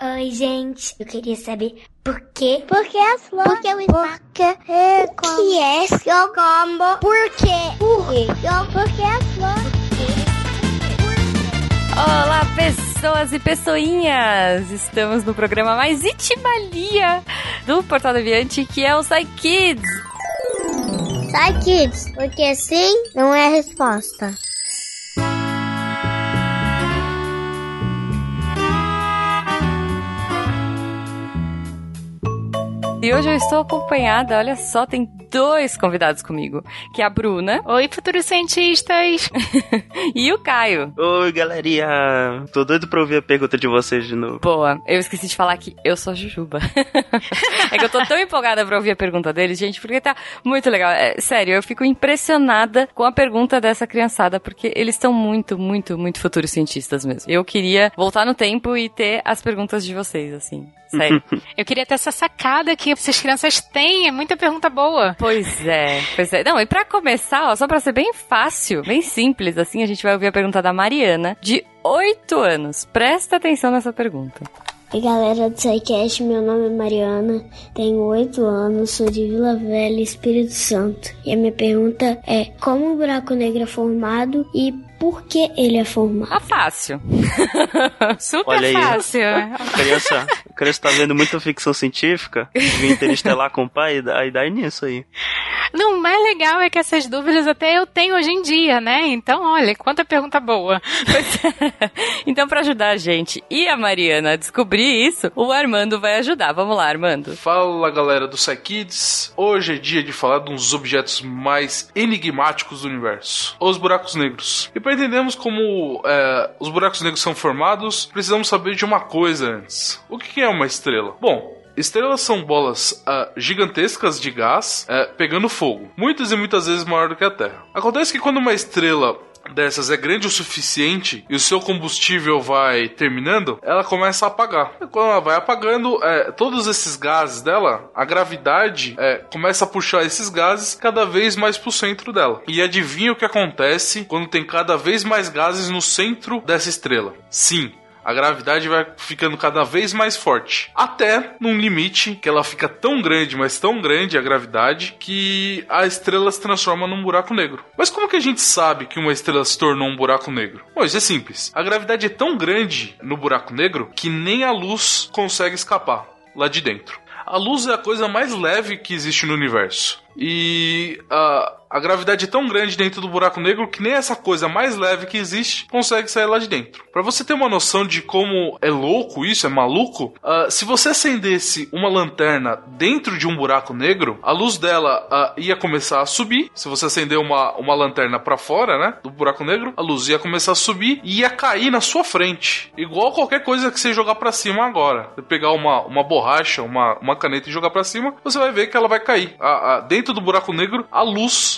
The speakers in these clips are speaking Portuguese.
Oi, gente. Eu queria saber por quê? Por que as flores? Por que o espaço? Por que é O que é seu combo? Por quê? Por quê? Por que as flores? Olá, pessoas e pessoinhas! Estamos no programa mais itimalia do Portal Deviante, que é o Psy Kids. Sai, kids, porque sim não é a resposta. E hoje eu estou acompanhada, olha só, tem dois convidados comigo, que é a Bruna Oi, futuros cientistas! e o Caio. Oi, galerinha! Tô doido pra ouvir a pergunta de vocês de novo. Boa, eu esqueci de falar que eu sou a Jujuba. é que eu tô tão empolgada pra ouvir a pergunta deles, gente, porque tá muito legal. É, sério, eu fico impressionada com a pergunta dessa criançada, porque eles estão muito, muito, muito futuros cientistas mesmo. Eu queria voltar no tempo e ter as perguntas de vocês, assim. Sério. Eu queria ter essa sacada que essas crianças têm, é muita pergunta boa. Pois é, pois é. Não, e pra começar, ó, só pra ser bem fácil, bem simples, assim, a gente vai ouvir a pergunta da Mariana, de 8 anos. Presta atenção nessa pergunta. Oi, galera do SciCast, meu nome é Mariana, tenho 8 anos, sou de Vila Velha, Espírito Santo. E a minha pergunta é: como o buraco negro é formado e por que ele é formado? Ah, fácil. Super Olha aí. fácil. Criança, criança tá vendo muita ficção científica, vi Interestelar com o pai, aí dá nisso aí. Não, o mais legal é que essas dúvidas até eu tenho hoje em dia, né? Então, olha, quanta pergunta boa. então, pra ajudar a gente e a Mariana a descobrir isso, o Armando vai ajudar. Vamos lá, Armando. Fala galera do Psykids, hoje é dia de falar de dos objetos mais enigmáticos do universo, os buracos negros. E para entendermos como é, os buracos negros são formados, precisamos saber de uma coisa antes: o que é uma estrela? Bom, Estrelas são bolas ah, gigantescas de gás eh, pegando fogo, muitas e muitas vezes maior do que a Terra. Acontece que quando uma estrela dessas é grande o suficiente e o seu combustível vai terminando, ela começa a apagar. E quando ela vai apagando, eh, todos esses gases dela, a gravidade eh, começa a puxar esses gases cada vez mais pro centro dela. E adivinha o que acontece quando tem cada vez mais gases no centro dessa estrela? Sim, a gravidade vai ficando cada vez mais forte. Até num limite que ela fica tão grande, mas tão grande a gravidade, que a estrela se transforma num buraco negro. Mas como que a gente sabe que uma estrela se tornou um buraco negro? Bom, isso é simples. A gravidade é tão grande no buraco negro que nem a luz consegue escapar lá de dentro. A luz é a coisa mais leve que existe no universo. E a, a gravidade é tão grande dentro do buraco negro que nem essa coisa mais leve que existe consegue sair lá de dentro. Para você ter uma noção de como é louco isso, é maluco, ah, se você acendesse uma lanterna dentro de um buraco negro, a luz dela ah, ia começar a subir. Se você acender uma, uma lanterna para fora, né, do buraco negro, a luz ia começar a subir e ia cair na sua frente, igual qualquer coisa que você jogar para cima agora. Você pegar uma, uma borracha, uma, uma caneta e jogar para cima, você vai ver que ela vai cair. A- a- dentro do buraco negro, a luz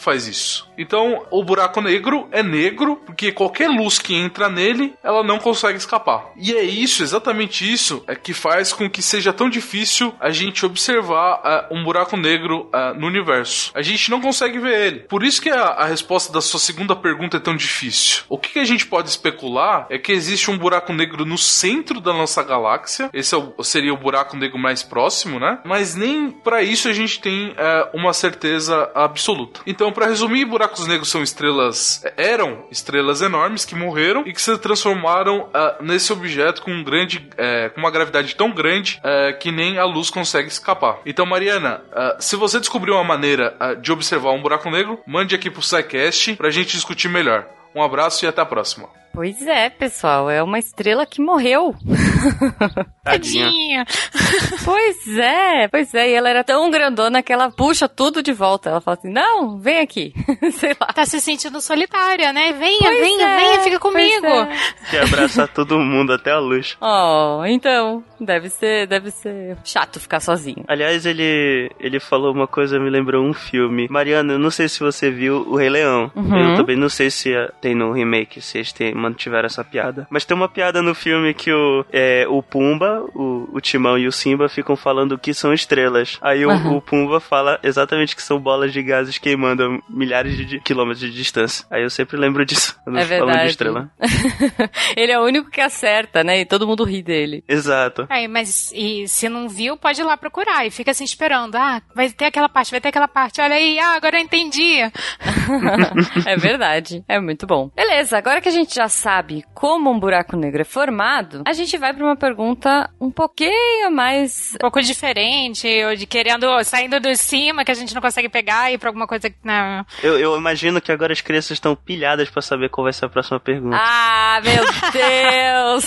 faz isso. Então, o buraco negro é negro porque qualquer luz que entra nele, ela não consegue escapar. E é isso, exatamente isso, é que faz com que seja tão difícil a gente observar ah, um buraco negro ah, no universo. A gente não consegue ver ele. Por isso que a, a resposta da sua segunda pergunta é tão difícil. O que, que a gente pode especular é que existe um buraco negro no centro da nossa galáxia. Esse é o- seria o buraco negro mais próximo, né? Mas nem para isso a gente tem eh, uma certeza absoluta. Então, para resumir, buracos negros são estrelas, eram estrelas enormes que morreram e que se transformaram ah, nesse objeto com um grande, eh, com uma gravidade tão grande eh, que nem a luz consegue escapar. Então, Mariana, ah, se você descobriu uma maneira ah, de observar um buraco negro, mande aqui pro SciCast pra gente discutir melhor. Um abraço e até a próxima. Pois é, pessoal, é uma estrela que morreu. Tadinha. Tadinha. pois é, pois é, e ela era tão grandona que ela puxa tudo de volta. Ela fala assim: não, vem aqui. Sei lá. Tá se sentindo solitária, né? Venha, Pois venha, é, venha, fica comigo. é. Quer abraçar todo mundo, até a luz. Oh, então, deve ser, deve ser chato ficar sozinho. Aliás, ele, ele falou uma coisa, me lembrou um filme. Mariana, eu não sei se você viu O Rei Leão. Uhum. Eu também não sei se a, tem no remake, se eles têm, mantiveram essa piada. Mas tem uma piada no filme que o, é, o Pumba, o, o Timão e o Simba ficam falando que são estrelas. Aí o, Aham. o Pumba fala exatamente que são bolas de gases queimando a milhares de de quilômetros de distância. Aí eu sempre lembro disso quando É falando de verdade. estrela. Ele é o único que acerta, né? E todo mundo ri dele. Exato. Aí, mas e se não viu, pode ir lá procurar e fica assim esperando. Ah, vai ter aquela parte, vai ter aquela parte. Olha aí, ah, agora eu entendi. é verdade. É muito bom. Beleza, agora que a gente já sabe como um buraco negro é formado, a gente vai pra uma pergunta um pouquinho mais. Um pouco diferente, ou de querendo, saindo do cima que a gente não consegue pegar e ir pra alguma coisa que. Não. Eu, eu imagino que agora as crianças estão pilhadas pra saber qual vai ser a próxima pergunta. Ah, meu Deus!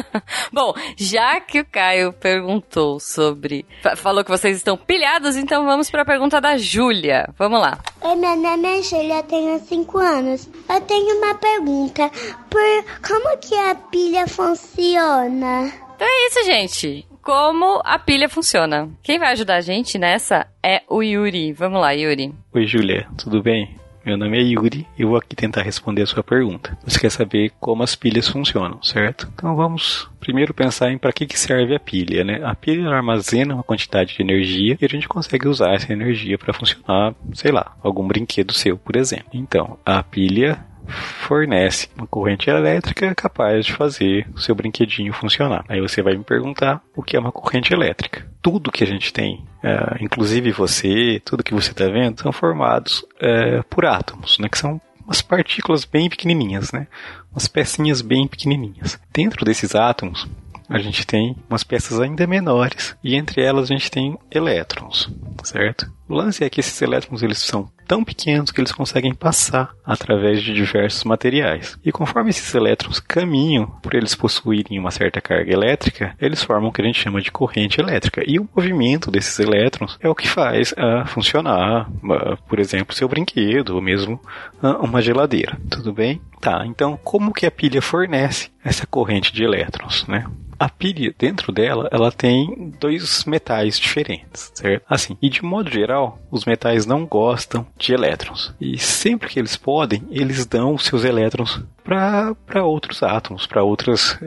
Bom, já que o Caio perguntou sobre. fa- Falou que vocês estão pilhados, então vamos pra pergunta da Júlia. Vamos lá. Oi, meu nome é Júlia, tenho 5 anos. Eu tenho uma pergunta. Por como que a pilha funciona? Então é isso, gente. Como a pilha funciona. Quem vai ajudar a gente nessa é o Yuri. Vamos lá, Yuri. Oi, Julia, tudo bem? Meu nome é Yuri e eu vou aqui tentar responder a sua pergunta. Você quer saber como as pilhas funcionam, certo? Então vamos primeiro pensar em para que, que serve a pilha, né? A pilha armazena uma quantidade de energia e a gente consegue usar essa energia para funcionar, sei lá, algum brinquedo seu, por exemplo. Então, a pilha fornece uma corrente elétrica capaz de fazer o seu brinquedinho funcionar. Aí você vai me perguntar o que é uma corrente elétrica. Tudo que a gente tem, eh, inclusive você, tudo que você está vendo, são formados eh, por átomos, né, que são umas partículas bem pequenininhas, né, umas pecinhas bem pequenininhas. Dentro desses átomos, a gente tem umas peças ainda menores e entre elas a gente tem elétrons, certo? O lance é que esses elétrons eles são tão pequenos que eles conseguem passar através de diversos materiais. E conforme esses elétrons caminham, por eles possuírem uma certa carga elétrica, eles formam o que a gente chama de corrente elétrica. E o movimento desses elétrons é o que faz ah, funcionar, ah, por exemplo, seu brinquedo ou mesmo ah, uma geladeira. Tudo bem? Tá, então como que a pilha fornece essa corrente de elétrons, né? A pilha, dentro dela, ela tem dois metais diferentes, certo? Assim, e de modo geral, os metais não gostam de elétrons. E sempre que eles podem, eles dão seus elétrons para outros átomos, para outros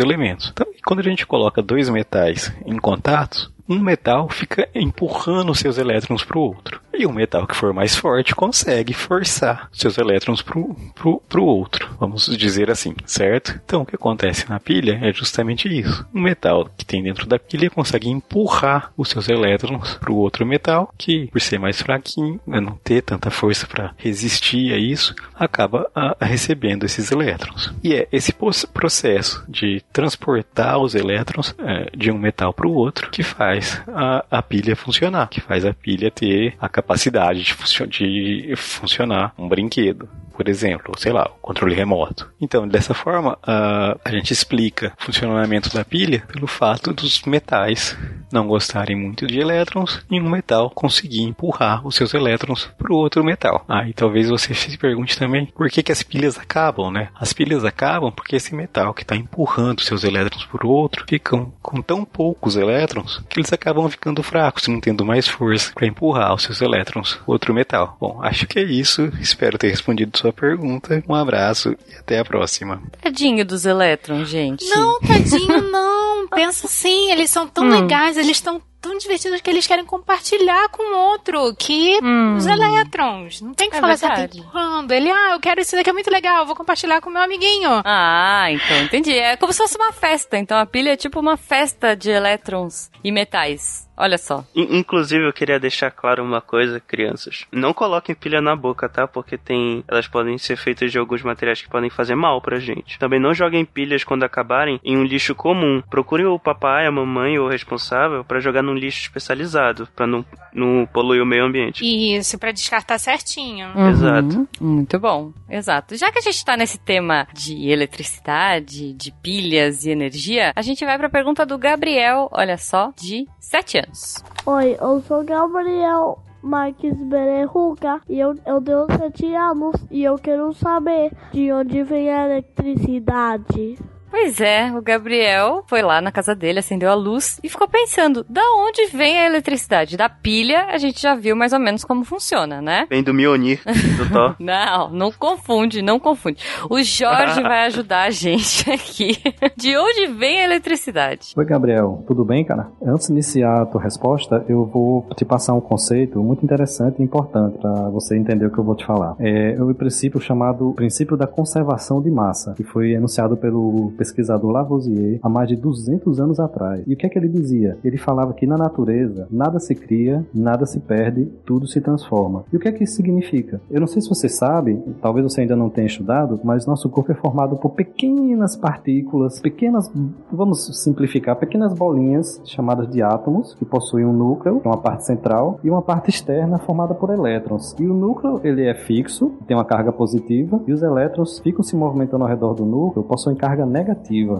elementos. Então, quando a gente coloca dois metais em contato, um metal fica empurrando seus elétrons para o outro. E o metal que for mais forte consegue forçar seus elétrons para o outro, vamos dizer assim, certo? Então o que acontece na pilha é justamente isso. Um metal que tem dentro da pilha consegue empurrar os seus elétrons para o outro metal, que por ser mais fraquinho, né, não ter tanta força para resistir a isso, acaba a, recebendo esses elétrons. E é esse processo de transportar os elétrons é, de um metal para o outro que faz a, a, pilha funcionar, que faz a pilha ter a capacidade de, funcio de funcionar um brinquedo. Por exemplo, sei lá, o controle remoto. Então, dessa forma, a, a gente explica o funcionamento da pilha pelo fato dos metais não gostarem muito de elétrons e um metal conseguir empurrar os seus elétrons para o outro metal. Aí talvez você se pergunte também por que, que as pilhas acabam, né? As pilhas acabam porque esse metal que está empurrando seus elétrons para o outro ficam com tão poucos elétrons que eles acabam ficando fracos, não tendo mais força para empurrar os seus elétrons para outro metal. Bom, acho que é isso. Espero ter respondido sua pergunta. Um abraço e até a próxima. Tadinho dos elétrons, gente. Não, tadinho, não. Pensa assim, eles são tão hum. legais, eles estão tão divertidos que eles querem compartilhar com o outro, que hum. os elétrons. Não tem que é falar verdade. assim, tá empurrando. Ele, ah, eu quero isso daqui, é muito legal, vou compartilhar com meu amiguinho. Ah, então entendi. É como se fosse uma festa. Então a pilha é tipo uma festa de elétrons e metais. Olha só. Inclusive, eu queria deixar claro uma coisa, crianças. Não coloquem pilha na boca, tá? Porque tem. Elas podem ser feitas de alguns materiais que podem fazer mal pra gente. Também não joguem pilhas quando acabarem em um lixo comum. Procurem o papai, a mamãe ou o responsável para jogar num lixo especializado, para não, não poluir o meio ambiente. Isso, para descartar certinho. Uhum. Exato. Muito bom. Exato. Já que a gente tá nesse tema de eletricidade, de pilhas e energia, a gente vai pra pergunta do Gabriel, olha só, de 7 anos. Oi, eu sou Gabriel Marques Bererruga e eu, eu tenho 7 anos e eu quero saber de onde vem a eletricidade. Pois é, o Gabriel foi lá na casa dele, acendeu a luz e ficou pensando: da onde vem a eletricidade? Da pilha, a gente já viu mais ou menos como funciona, né? Vem do Mionir, do Thor. não, não confunde, não confunde. O Jorge vai ajudar a gente aqui. De onde vem a eletricidade? Oi, Gabriel. Tudo bem, cara? Antes de iniciar a tua resposta, eu vou te passar um conceito muito interessante e importante para você entender o que eu vou te falar. É o princípio chamado princípio da conservação de massa, que foi enunciado pelo pesquisador Lavoisier há mais de 200 anos atrás. E o que é que ele dizia? Ele falava que na natureza nada se cria, nada se perde, tudo se transforma. E o que é que isso significa? Eu não sei se você sabe, talvez você ainda não tenha estudado, mas nosso corpo é formado por pequenas partículas, pequenas, vamos simplificar, pequenas bolinhas chamadas de átomos, que possuem um núcleo, uma parte central, e uma parte externa formada por elétrons. E o núcleo, ele é fixo, tem uma carga positiva, e os elétrons ficam se movimentando ao redor do núcleo, possuem carga negativa.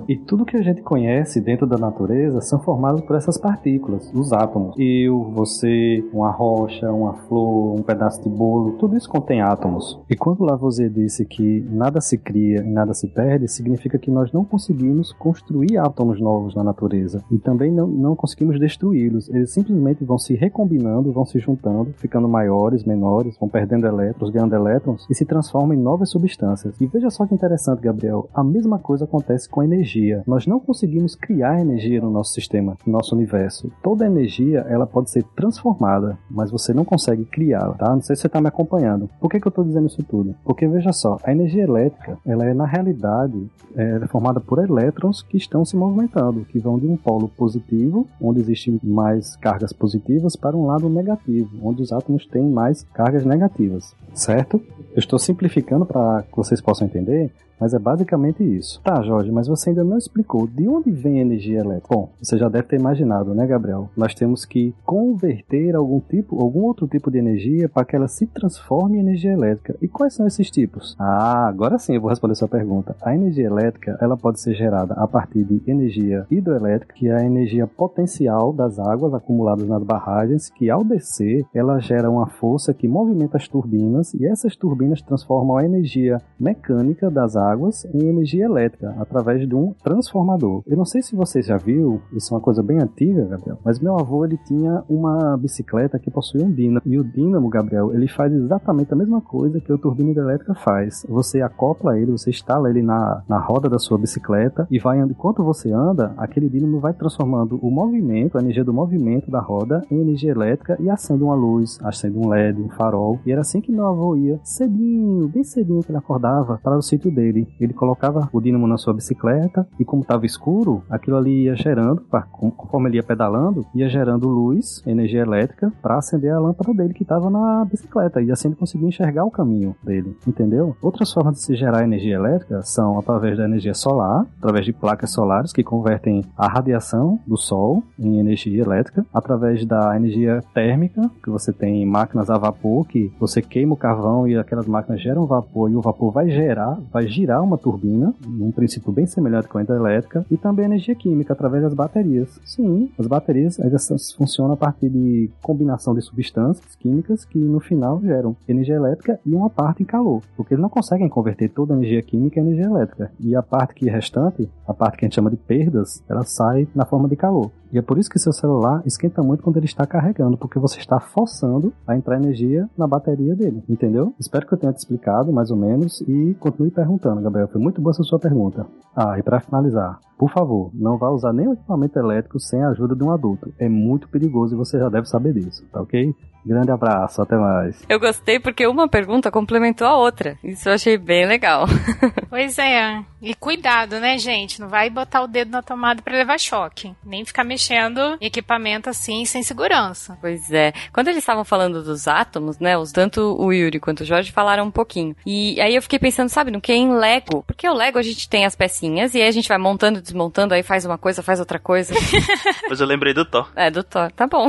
E tudo que a gente conhece dentro da natureza são formados por essas partículas, os átomos. Eu, você, uma rocha, uma flor, um pedaço de bolo, tudo isso contém átomos. E quando Lavoisier disse que nada se cria e nada se perde, significa que nós não conseguimos construir átomos novos na natureza. E também não, não conseguimos destruí-los. Eles simplesmente vão se recombinando, vão se juntando, ficando maiores, menores, vão perdendo elétrons, ganhando elétrons e se transformam em novas substâncias. E veja só que interessante, Gabriel. A mesma coisa acontece com a energia. Nós não conseguimos criar energia no nosso sistema, no nosso universo. Toda energia, ela pode ser transformada, mas você não consegue criá-la, tá? Não sei se você está me acompanhando. Por que, que eu estou dizendo isso tudo? Porque veja só, a energia elétrica, ela é na realidade é formada por elétrons que estão se movimentando, que vão de um polo positivo, onde existem mais cargas positivas, para um lado negativo, onde os átomos têm mais cargas negativas, certo? Eu estou simplificando para que vocês possam entender, mas é basicamente isso. Tá, Jorge, mas você ainda não explicou de onde vem a energia elétrica. Bom, você já deve ter imaginado, né, Gabriel? Nós temos que converter algum tipo, algum outro tipo de energia para que ela se transforme em energia elétrica. E quais são esses tipos? Ah, agora sim eu vou responder sua pergunta. A energia elétrica, ela pode ser gerada a partir de energia hidroelétrica, que é a energia potencial das águas acumuladas nas barragens, que ao descer, ela gera uma força que movimenta as turbinas e essas turbinas transformam a energia mecânica das águas águas em energia elétrica através de um transformador. Eu não sei se você já viu, isso é uma coisa bem antiga, Gabriel, mas meu avô ele tinha uma bicicleta que possuía um dínamo. E o dínamo, Gabriel, ele faz exatamente a mesma coisa que a turbina hidrelétrica faz. Você acopla ele, você instala ele na, na roda da sua bicicleta e vai enquanto você anda, aquele dínamo vai transformando o movimento, a energia do movimento da roda em energia elétrica e acende uma luz, acende um LED, um farol. E era assim que meu avô ia, cedinho, bem cedinho que ele acordava para o sítio dele Ele colocava o dínamo na sua bicicleta e como estava escuro, aquilo ali ia gerando, conforme ele ia pedalando, ia gerando luz, energia elétrica, para acender a lâmpada dele que estava na bicicleta. E assim ele conseguia enxergar o caminho dele, entendeu? Outras formas de se gerar energia elétrica são através da energia solar, através de placas solares que convertem a radiação do sol em energia elétrica, através da energia térmica, que você tem máquinas a vapor que você queima o carvão e aquelas máquinas geram vapor e o vapor vai gerar, vai girar girar uma turbina, um princípio bem semelhante com a hidrelétrica, e também energia química através das baterias. Sim, as baterias elas funcionam a partir de combinação de substâncias químicas que no final geram energia elétrica e uma parte em calor, porque eles não conseguem converter toda a energia química em energia elétrica. E a parte que é restante, a parte que a gente chama de perdas, ela sai na forma de calor. E é por isso que seu celular esquenta muito quando ele está carregando, porque você está forçando a entrar energia na bateria dele, entendeu? Espero que eu tenha te explicado mais ou menos e continue perguntando, Gabriel. Foi muito boa essa sua pergunta. Ah, e para finalizar, por favor, não vá usar nenhum equipamento elétrico sem a ajuda de um adulto. É muito perigoso e você já deve saber disso, tá ok? Grande abraço, até mais. Eu gostei porque uma pergunta complementou a outra. Isso eu achei bem legal. pois é. E cuidado, né, gente? Não vai botar o dedo na tomada para levar choque. Nem ficar mexendo em equipamento assim sem segurança. Pois é. Quando eles estavam falando dos átomos, né? Os, tanto o Yuri quanto o Jorge falaram um pouquinho. E aí eu fiquei pensando, sabe, no que é em Lego. Porque o Lego a gente tem as pecinhas e aí a gente vai montando, desmontando, aí faz uma coisa, faz outra coisa. Mas eu lembrei do Thor. É, do Thor. Tá bom.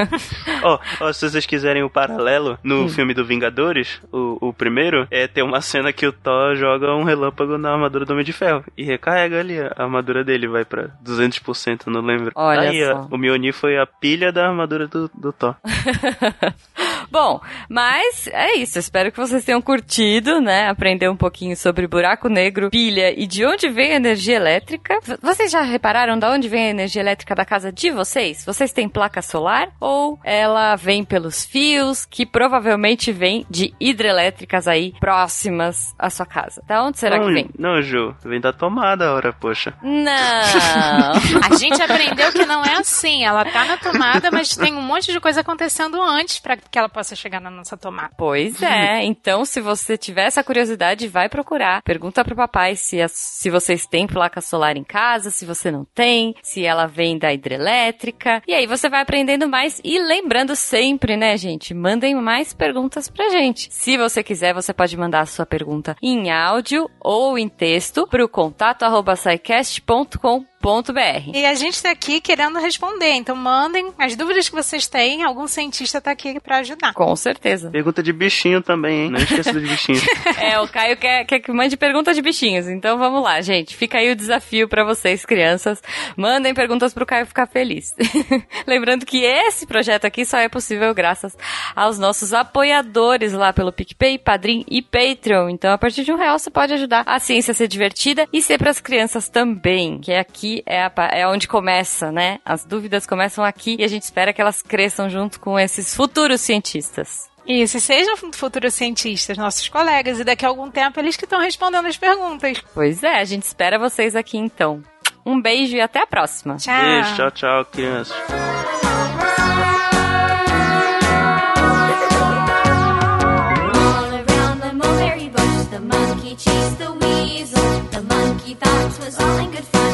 Ó, oh, oh, se vocês quiserem o um paralelo, no hum. filme do Vingadores, o, o primeiro, é ter uma cena que o Thor joga um relâmpago na armadura do Homem de Ferro e recarrega ali a armadura dele, vai pra 200%, não lembro. Olha Aí, só. o Mjolnir foi a pilha da armadura do, do Thor. Bom, mas é isso. Espero que vocês tenham curtido, né? Aprender um pouquinho sobre buraco negro, pilha e de onde vem a energia elétrica. Vocês já repararam de onde vem a energia elétrica da casa de vocês? Vocês têm placa solar ou ela vem pelos fios que provavelmente vem de hidrelétricas aí próximas à sua casa? Da onde será não, que vem? Não, Ju, vem da tomada, ora, poxa. Não. A gente aprendeu que não é assim. Ela tá na tomada, mas tem um monte de coisa acontecendo antes pra que ela possa chegar na nossa tomada. Pois é. Então, se você tiver essa curiosidade, vai procurar. Pergunta pro papai se, as- se vocês têm placa solar em casa, se você não tem, se ela vem da hidrelétrica. E aí você vai aprendendo mais e lembrando sempre, né, gente? Mandem mais perguntas pra gente. Se você quiser, você pode mandar a sua pergunta em áudio ou em texto pro contato arroba. E a gente tá aqui querendo responder, então mandem as dúvidas que vocês têm, algum cientista tá aqui pra ajudar. Com certeza. Pergunta de bichinho também, hein? Não esqueça dos bichinhos. É, o Caio quer, quer que mande pergunta de bichinhos. Então vamos lá, gente. Fica aí o desafio pra vocês, crianças. Mandem perguntas pro Caio ficar feliz. Lembrando que esse projeto aqui só é possível graças aos nossos apoiadores lá pelo PicPay, Padrim e Patreon. Então, a partir de um real, você pode ajudar a ciência a ser divertida e ser pras crianças também. Que aqui é, a é onde começa, né? As dúvidas começam aqui e a gente espera que elas cresçam junto com esses futuros cientistas. Isso, e sejam futuros cientistas, nossos colegas, e daqui a algum tempo eles que estão respondendo as perguntas. Pois é, a gente espera vocês aqui então. Um beijo e até a próxima. Tchau. Beijo, tchau, tchau, crianças. The monkey chased the weasel. The monkey thought 'twas all in good fun.